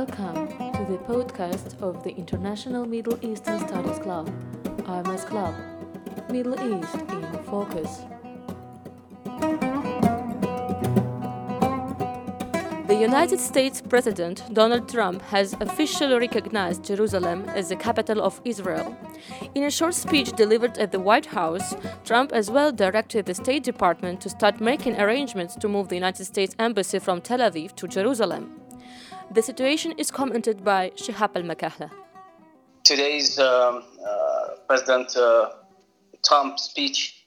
Welcome to the podcast of the International Middle Eastern Studies Club, IMS Club, Middle East in Focus. The United States President Donald Trump has officially recognized Jerusalem as the capital of Israel. In a short speech delivered at the White House, Trump as well directed the State Department to start making arrangements to move the United States Embassy from Tel Aviv to Jerusalem. The situation is commented by Shihab al Makahla. Today's um, uh, President uh, Trump speech,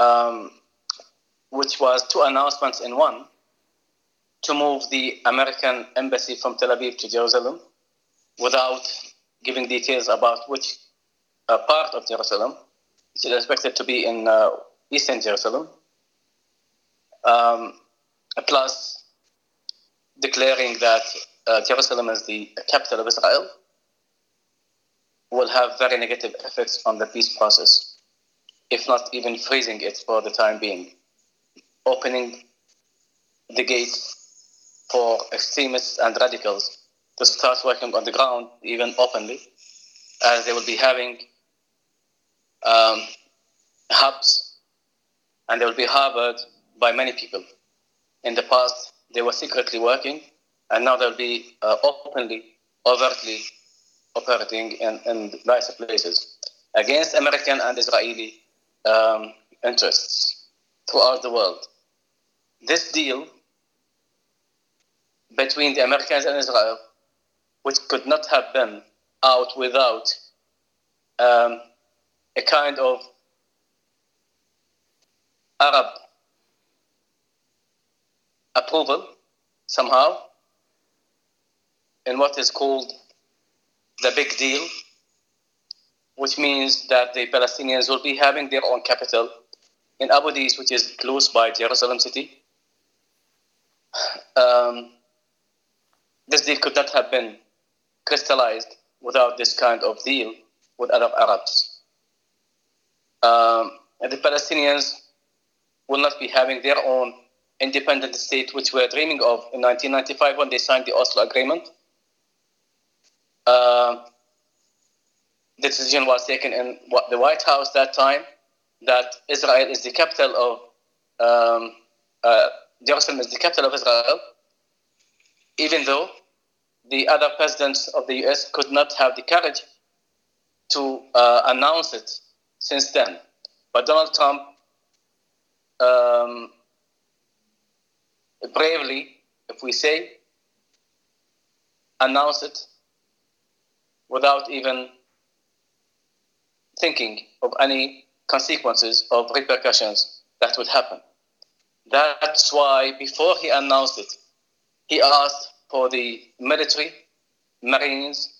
um, which was two announcements in one, to move the American embassy from Tel Aviv to Jerusalem without giving details about which uh, part of Jerusalem. It is expected to be in uh, eastern Jerusalem. Um, plus, declaring that uh, Jerusalem is the capital of Israel will have very negative effects on the peace process, if not even freezing it for the time being. Opening the gates for extremists and radicals to start working on the ground, even openly, as they will be having um, hubs and they will be harbored by many people. In the past, they were secretly working, and now they'll be uh, openly, overtly operating in, in nice places against American and Israeli um, interests throughout the world. This deal between the Americans and Israel, which could not have been out without um, a kind of Arab approval somehow in what is called the big deal, which means that the Palestinians will be having their own capital in Abu Dis, which is close by Jerusalem city. Um, this deal could not have been crystallized without this kind of deal with Arab Arabs. Um, the Palestinians will not be having their own independent state, which we were dreaming of in 1995 when they signed the Oslo Agreement. Uh, the decision was taken in the White House that time that Israel is the capital of um, uh, Jerusalem is the capital of Israel, even though the other presidents of the U.S. could not have the courage to uh, announce it since then. But Donald Trump um, bravely, if we say, announce it without even thinking of any consequences of repercussions that would happen. That's why before he announced it, he asked for the military, marines,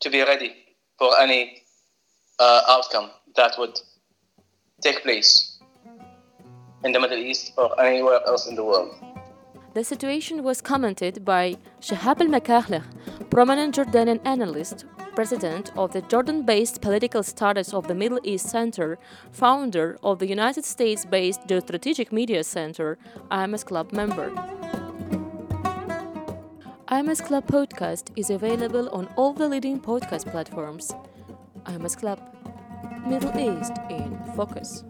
to be ready for any uh, outcome that would take place in the Middle East or anywhere else in the world. The situation was commented by Shahab al Makahlah, prominent Jordanian analyst, president of the Jordan based Political Studies of the Middle East Center, founder of the United States based Geostrategic Media Center, IMS Club member. IMS Club podcast is available on all the leading podcast platforms. IMS Club, Middle East in Focus.